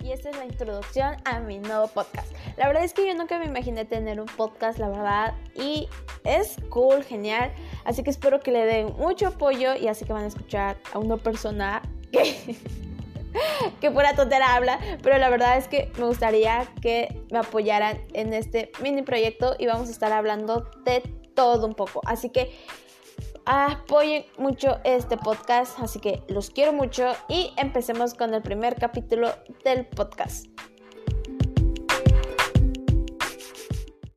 y esta es la introducción a mi nuevo podcast. La verdad es que yo nunca me imaginé tener un podcast, la verdad, y es cool, genial, así que espero que le den mucho apoyo y así que van a escuchar a una persona que... que pura tontera habla, pero la verdad es que me gustaría que me apoyaran en este mini proyecto y vamos a estar hablando de todo un poco. Así que apoyen mucho este podcast, así que los quiero mucho y empecemos con el primer capítulo del podcast.